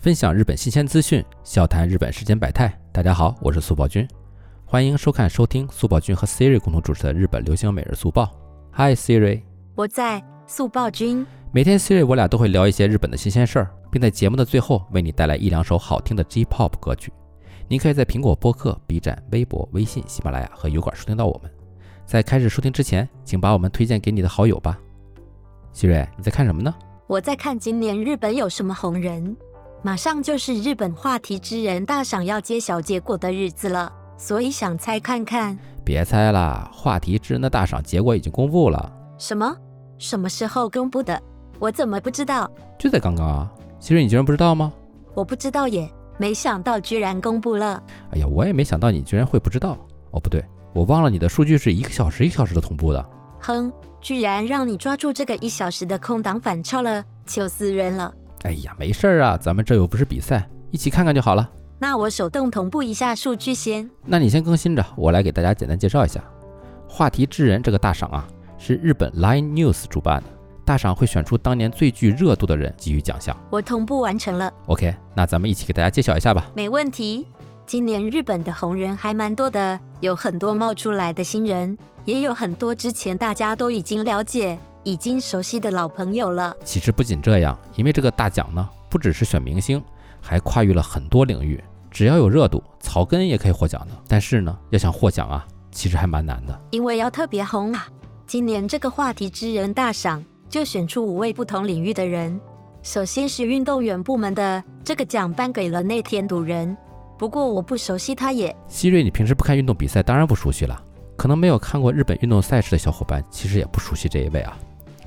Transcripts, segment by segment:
分享日本新鲜资讯，笑谈日本世间百态。大家好，我是速报君，欢迎收看收听速报君和 Siri 共同主持的日本流行每日速报。Hi Siri，我在速报君。每天 Siri 我俩都会聊一些日本的新鲜事儿，并在节目的最后为你带来一两首好听的 J-pop 歌曲。你可以在苹果播客、B 站、微博、微信、喜马拉雅和油管收听到我们。在开始收听之前，请把我们推荐给你的好友吧。Siri，你在看什么呢？我在看今年日本有什么红人，马上就是日本话题之人大赏要揭晓结果的日子了，所以想猜看看。别猜啦，话题之人的大赏结果已经公布了。什么？什么时候公布的？我怎么不知道？就在刚刚啊！Siri，你居然不知道吗？我不知道耶，没想到居然公布了。哎呀，我也没想到你居然会不知道。哦，不对，我忘了你的数据是一个小时一个小时的同步的。哼。居然让你抓住这个一小时的空档反超了，糗死人了！哎呀，没事儿啊，咱们这又不是比赛，一起看看就好了。那我手动同步一下数据先。那你先更新着，我来给大家简单介绍一下。话题之人这个大赏啊，是日本 Line News 主办的，大赏会选出当年最具热度的人给予奖项。我同步完成了。OK，那咱们一起给大家揭晓一下吧。没问题。今年日本的红人还蛮多的，有很多冒出来的新人，也有很多之前大家都已经了解、已经熟悉的老朋友了。其实不仅这样，因为这个大奖呢，不只是选明星，还跨越了很多领域。只要有热度，草根也可以获奖的。但是呢，要想获奖啊，其实还蛮难的，因为要特别红啊。今年这个话题之人大赏就选出五位不同领域的人。首先是运动员部门的，这个奖颁给了内田笃人。不过我不熟悉他也。希瑞，你平时不看运动比赛，当然不熟悉了。可能没有看过日本运动赛事的小伙伴，其实也不熟悉这一位啊。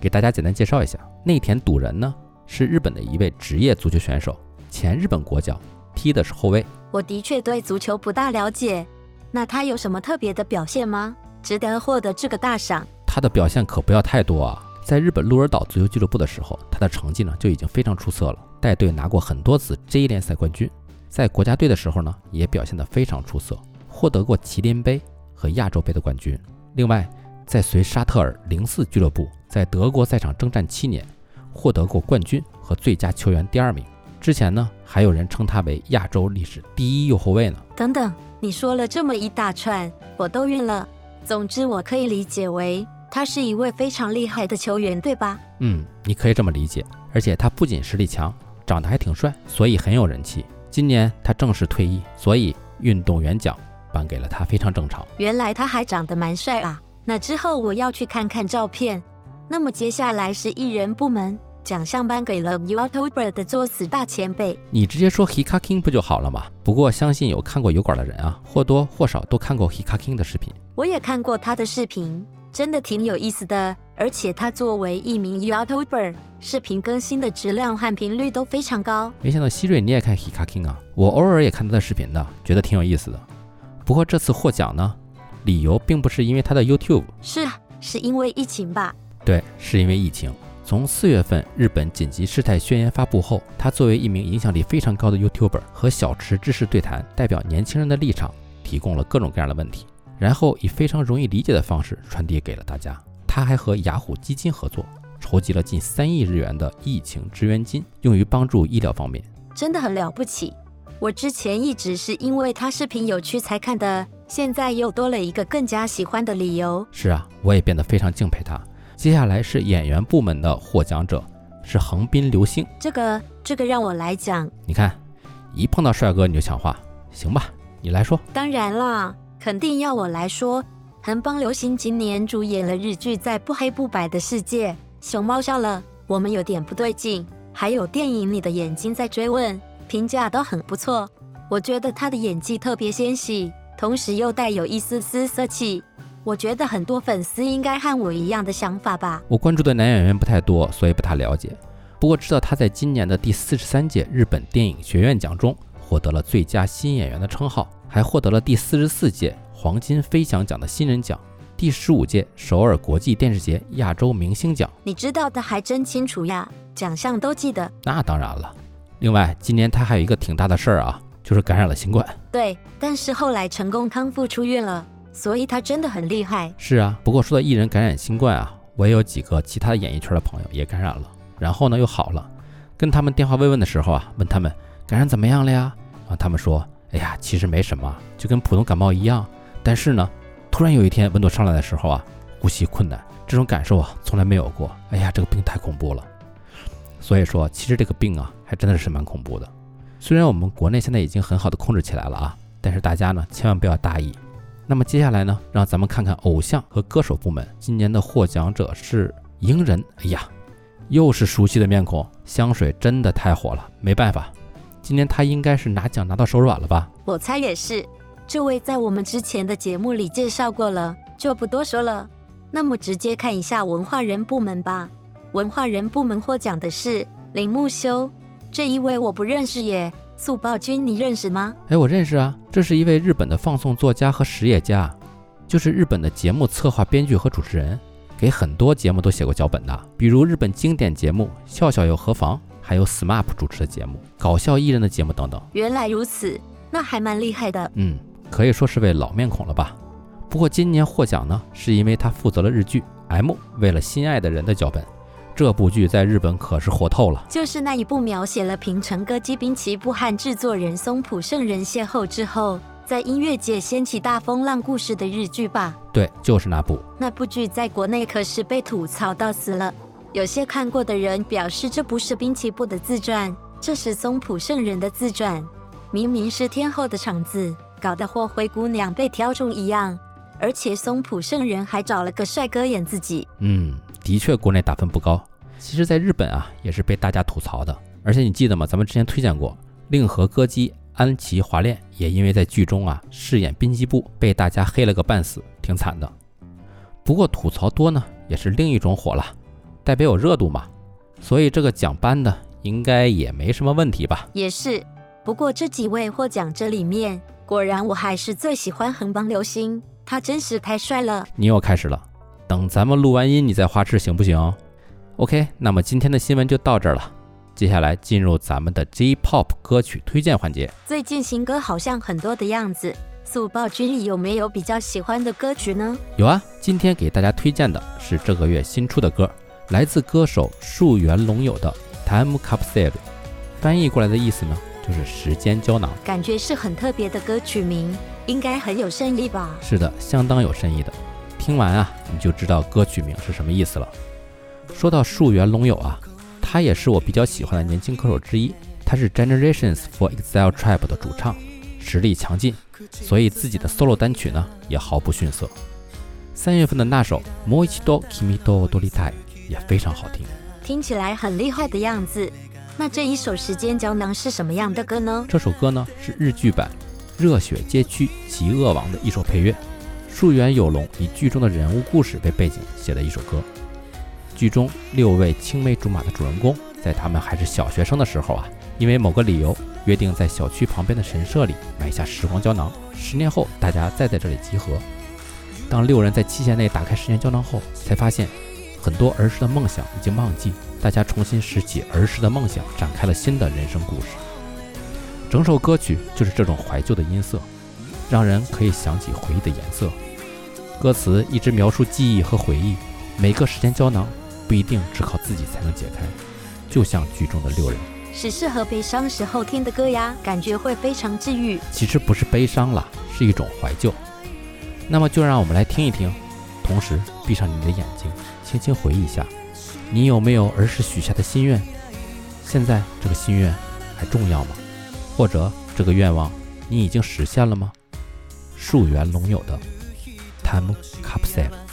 给大家简单介绍一下，内田笃人呢，是日本的一位职业足球选手，前日本国脚，踢的是后卫。我的确对足球不大了解，那他有什么特别的表现吗？值得获得这个大赏？他的表现可不要太多啊。在日本鹿儿岛足球俱乐部的时候，他的成绩呢就已经非常出色了，带队拿过很多次 J 联赛冠军。在国家队的时候呢，也表现得非常出色，获得过麒麟杯和亚洲杯的冠军。另外，在随沙特尔零四俱乐部在德国赛场征战七年，获得过冠军和最佳球员第二名。之前呢，还有人称他为亚洲历史第一右后卫呢。等等，你说了这么一大串，我都晕了。总之，我可以理解为他是一位非常厉害的球员，对吧？嗯，你可以这么理解。而且他不仅实力强，长得还挺帅，所以很有人气。今年他正式退役，所以运动员奖颁给了他，非常正常。原来他还长得蛮帅啊！那之后我要去看看照片。那么接下来是艺人部门，奖项颁给了 YouTuber 的作死大前辈。你直接说 Hikaking 不就好了吗？不过相信有看过油管的人啊，或多或少都看过 Hikaking 的视频。我也看过他的视频，真的挺有意思的。而且他作为一名 YouTuber，视频更新的质量和频率都非常高。没想到希瑞你也看 Hikaking 啊？我偶尔也看他的视频的，觉得挺有意思的。不过这次获奖呢，理由并不是因为他的 YouTube，是啊，是因为疫情吧？对，是因为疫情。从四月份日本紧急事态宣言发布后，他作为一名影响力非常高的 YouTuber，和小池知识对谈，代表年轻人的立场，提供了各种各样的问题，然后以非常容易理解的方式传递给了大家。他还和雅虎基金合作，筹集了近三亿日元的疫情支援金，用于帮助医疗方面，真的很了不起。我之前一直是因为他视频有趣才看的，现在又多了一个更加喜欢的理由。是啊，我也变得非常敬佩他。接下来是演员部门的获奖者，是横滨流星。这个这个让我来讲。你看，一碰到帅哥你就抢话，行吧？你来说。当然啦，肯定要我来说。横滨流星今年主演了日剧《在不黑不白的世界》，熊猫笑了，我们有点不对劲。还有电影《你的眼睛在追问》，评价都很不错。我觉得他的演技特别纤细，同时又带有一丝丝色气。我觉得很多粉丝应该和我一样的想法吧。我关注的男演员不太多，所以不太了解。不过知道他在今年的第四十三届日本电影学院奖中获得了最佳新演员的称号，还获得了第四十四届。黄金飞翔奖的新人奖，第十五届首尔国际电视节亚洲明星奖，你知道的还真清楚呀，奖项都记得。那当然了。另外，今年他还有一个挺大的事儿啊，就是感染了新冠。对，但是后来成功康复出院了，所以他真的很厉害。是啊，不过说到艺人感染新冠啊，我也有几个其他的演艺圈的朋友也感染了，然后呢又好了。跟他们电话慰问的时候啊，问他们感染怎么样了呀？啊，他们说，哎呀，其实没什么，就跟普通感冒一样。但是呢，突然有一天温度上来的时候啊，呼吸困难，这种感受啊从来没有过。哎呀，这个病太恐怖了。所以说，其实这个病啊还真的是蛮恐怖的。虽然我们国内现在已经很好的控制起来了啊，但是大家呢千万不要大意。那么接下来呢，让咱们看看偶像和歌手部门今年的获奖者是鹰人。哎呀，又是熟悉的面孔，香水真的太火了，没办法。今年他应该是拿奖拿到手软了吧？我猜也是。这位在我们之前的节目里介绍过了，就不多说了。那么直接看一下文化人部门吧。文化人部门获奖的是铃木修，这一位我不认识耶。速报君，你认识吗？哎，我认识啊，这是一位日本的放送作家和实业家，就是日本的节目策划、编剧和主持人，给很多节目都写过脚本的，比如日本经典节目《笑笑又何妨》。还有 SMAP 主持的节目、搞笑艺人的节目等等。原来如此，那还蛮厉害的。嗯，可以说是位老面孔了吧？不过今年获奖呢，是因为他负责了日剧《M 为了心爱的人》的脚本。这部剧在日本可是火透了，就是那一部描写了平成歌姬滨崎步和制作人松浦圣人邂逅之后，在音乐界掀起大风浪故事的日剧吧？对，就是那部。那部剧在国内可是被吐槽到死了。有些看过的人表示，这不是滨崎步的自传，这是松浦圣人的自传。明明是天后的场子，搞得或灰姑娘被挑中一样。而且松浦圣人还找了个帅哥演自己。嗯，的确，国内打分不高。其实，在日本啊，也是被大家吐槽的。而且你记得吗？咱们之前推荐过，令和歌姬安琪华恋也因为在剧中啊饰演滨崎步，被大家黑了个半死，挺惨的。不过吐槽多呢，也是另一种火了。代表有热度嘛，所以这个奖颁的应该也没什么问题吧？也是，不过这几位获奖者里面，果然我还是最喜欢横帮流星，他真是太帅了。你又开始了，等咱们录完音你再花痴行不行？OK，那么今天的新闻就到这儿了，接下来进入咱们的 J-Pop 歌曲推荐环节。最近新歌好像很多的样子，速报君里有没有比较喜欢的歌曲呢？有啊，今天给大家推荐的是这个月新出的歌。来自歌手树原龙友的《Time Capsule》，翻译过来的意思呢，就是时间胶囊。感觉是很特别的歌曲名，应该很有深意吧？是的，相当有深意的。听完啊，你就知道歌曲名是什么意思了。说到树原龙友啊，他也是我比较喜欢的年轻歌手之一。他是 Generations for Exile Tribe 的主唱，实力强劲，所以自己的 solo 单曲呢也毫不逊色。三月份的那首《もう一度君と踊りたい》。也非常好听，听起来很厉害的样子。那这一首《时间胶囊》是什么样的歌呢？这首歌呢是日剧版《热血街区极恶王》的一首配乐。 树原有龙以剧中的人物故事为背景写的一首歌。剧中六位青梅竹马的主人公，在他们还是小学生的时候啊，因为某个理由约定在小区旁边的神社里埋下时光胶囊。十年后，大家再在这里集合。当六人在期限内打开时间胶囊后，才发现。很多儿时的梦想已经忘记，大家重新拾起儿时的梦想，展开了新的人生故事。整首歌曲就是这种怀旧的音色，让人可以想起回忆的颜色。歌词一直描述记忆和回忆，每个时间胶囊不一定只靠自己才能解开，就像剧中的六人，是适合悲伤时候听的歌呀，感觉会非常治愈。其实不是悲伤了，是一种怀旧。那么就让我们来听一听，同时闭上你的眼睛。轻轻回忆一下，你有没有儿时许下的心愿？现在这个心愿还重要吗？或者这个愿望你已经实现了吗？树原龙友的《Time Capsule》。そ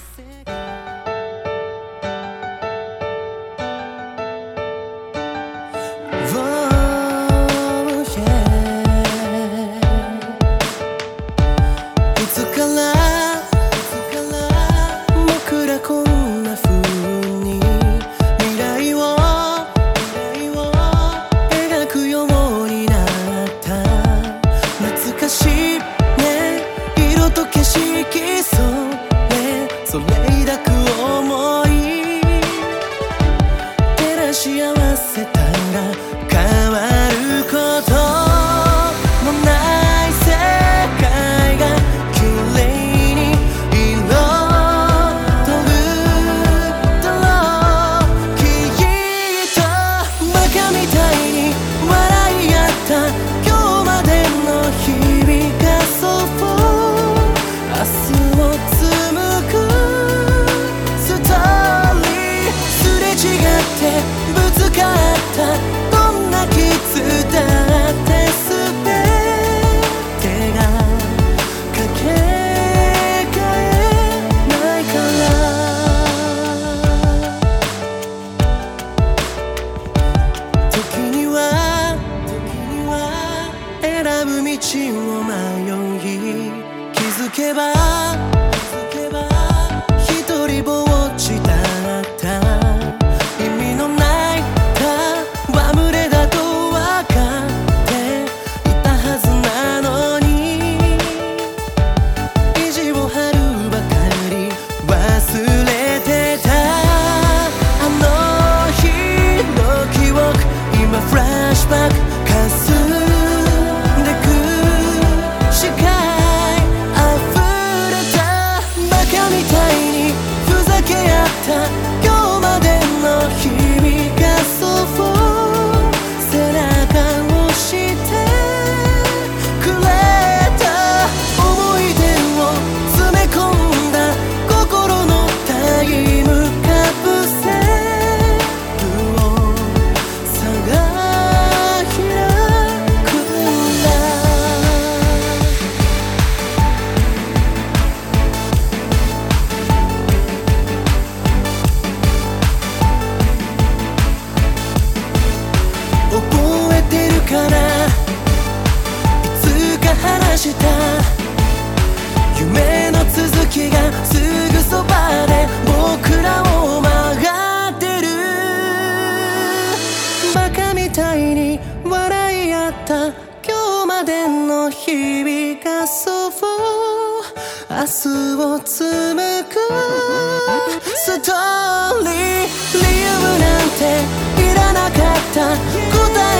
日を紡ぐ。ストーリー。理由なんていらなかった。答え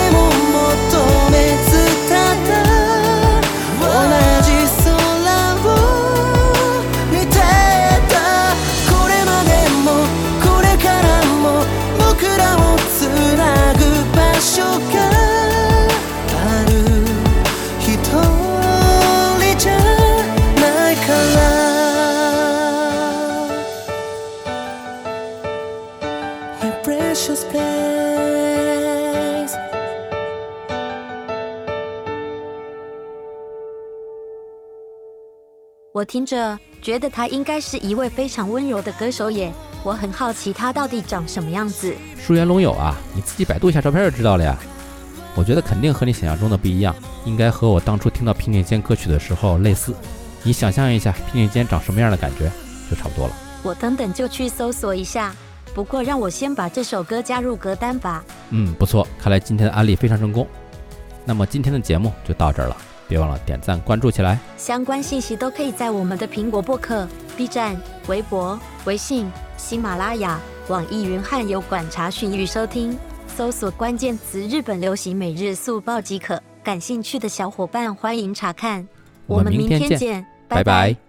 我听着觉得他应该是一位非常温柔的歌手耶。我很好奇他到底长什么样子。树原龙友啊，你自己百度一下照片就知道了呀。我觉得肯定和你想象中的不一样，应该和我当初听到平井坚歌曲的时候类似。你想象一下平井坚长什么样的感觉，就差不多了。我等等就去搜索一下。不过让我先把这首歌加入歌单吧。嗯，不错，看来今天的案例非常成功。那么今天的节目就到这儿了，别忘了点赞关注起来。相关信息都可以在我们的苹果播客、B 站、微博、微信、喜马拉雅、网易云和油管查询与收听，搜索关键词“日本流行每日速报”即可。感兴趣的小伙伴欢迎查看。我们明天见见，拜拜